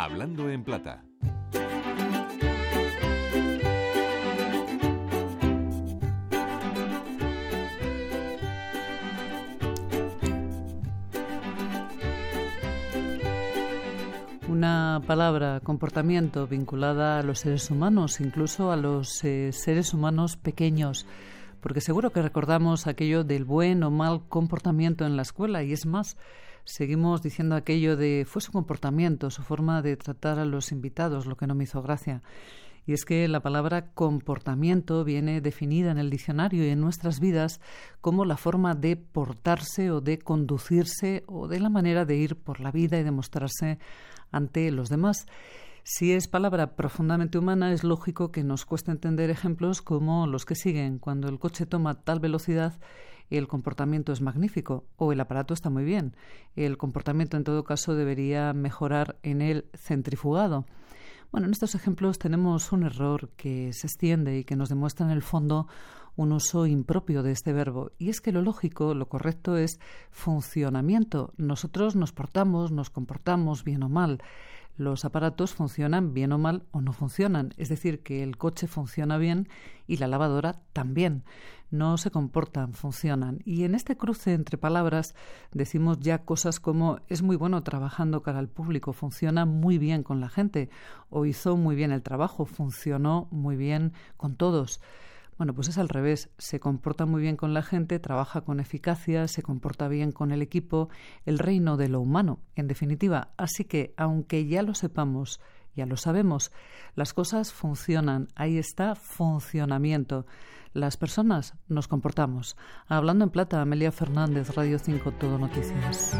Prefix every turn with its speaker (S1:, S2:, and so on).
S1: Hablando en Plata.
S2: Una palabra, comportamiento, vinculada a los seres humanos, incluso a los eh, seres humanos pequeños porque seguro que recordamos aquello del buen o mal comportamiento en la escuela y es más, seguimos diciendo aquello de fue su comportamiento, su forma de tratar a los invitados, lo que no me hizo gracia. Y es que la palabra comportamiento viene definida en el diccionario y en nuestras vidas como la forma de portarse o de conducirse o de la manera de ir por la vida y de mostrarse ante los demás. Si es palabra profundamente humana, es lógico que nos cueste entender ejemplos como los que siguen. Cuando el coche toma tal velocidad, el comportamiento es magnífico o el aparato está muy bien. El comportamiento, en todo caso, debería mejorar en el centrifugado. Bueno, en estos ejemplos tenemos un error que se extiende y que nos demuestra en el fondo un uso impropio de este verbo. Y es que lo lógico, lo correcto es funcionamiento. Nosotros nos portamos, nos comportamos bien o mal los aparatos funcionan bien o mal o no funcionan. Es decir, que el coche funciona bien y la lavadora también. No se comportan, funcionan. Y en este cruce entre palabras decimos ya cosas como es muy bueno trabajando cara al público, funciona muy bien con la gente o hizo muy bien el trabajo, funcionó muy bien con todos. Bueno, pues es al revés. Se comporta muy bien con la gente, trabaja con eficacia, se comporta bien con el equipo, el reino de lo humano, en definitiva. Así que, aunque ya lo sepamos, ya lo sabemos, las cosas funcionan. Ahí está funcionamiento. Las personas nos comportamos. Hablando en plata, Amelia Fernández, Radio 5, Todo Noticias.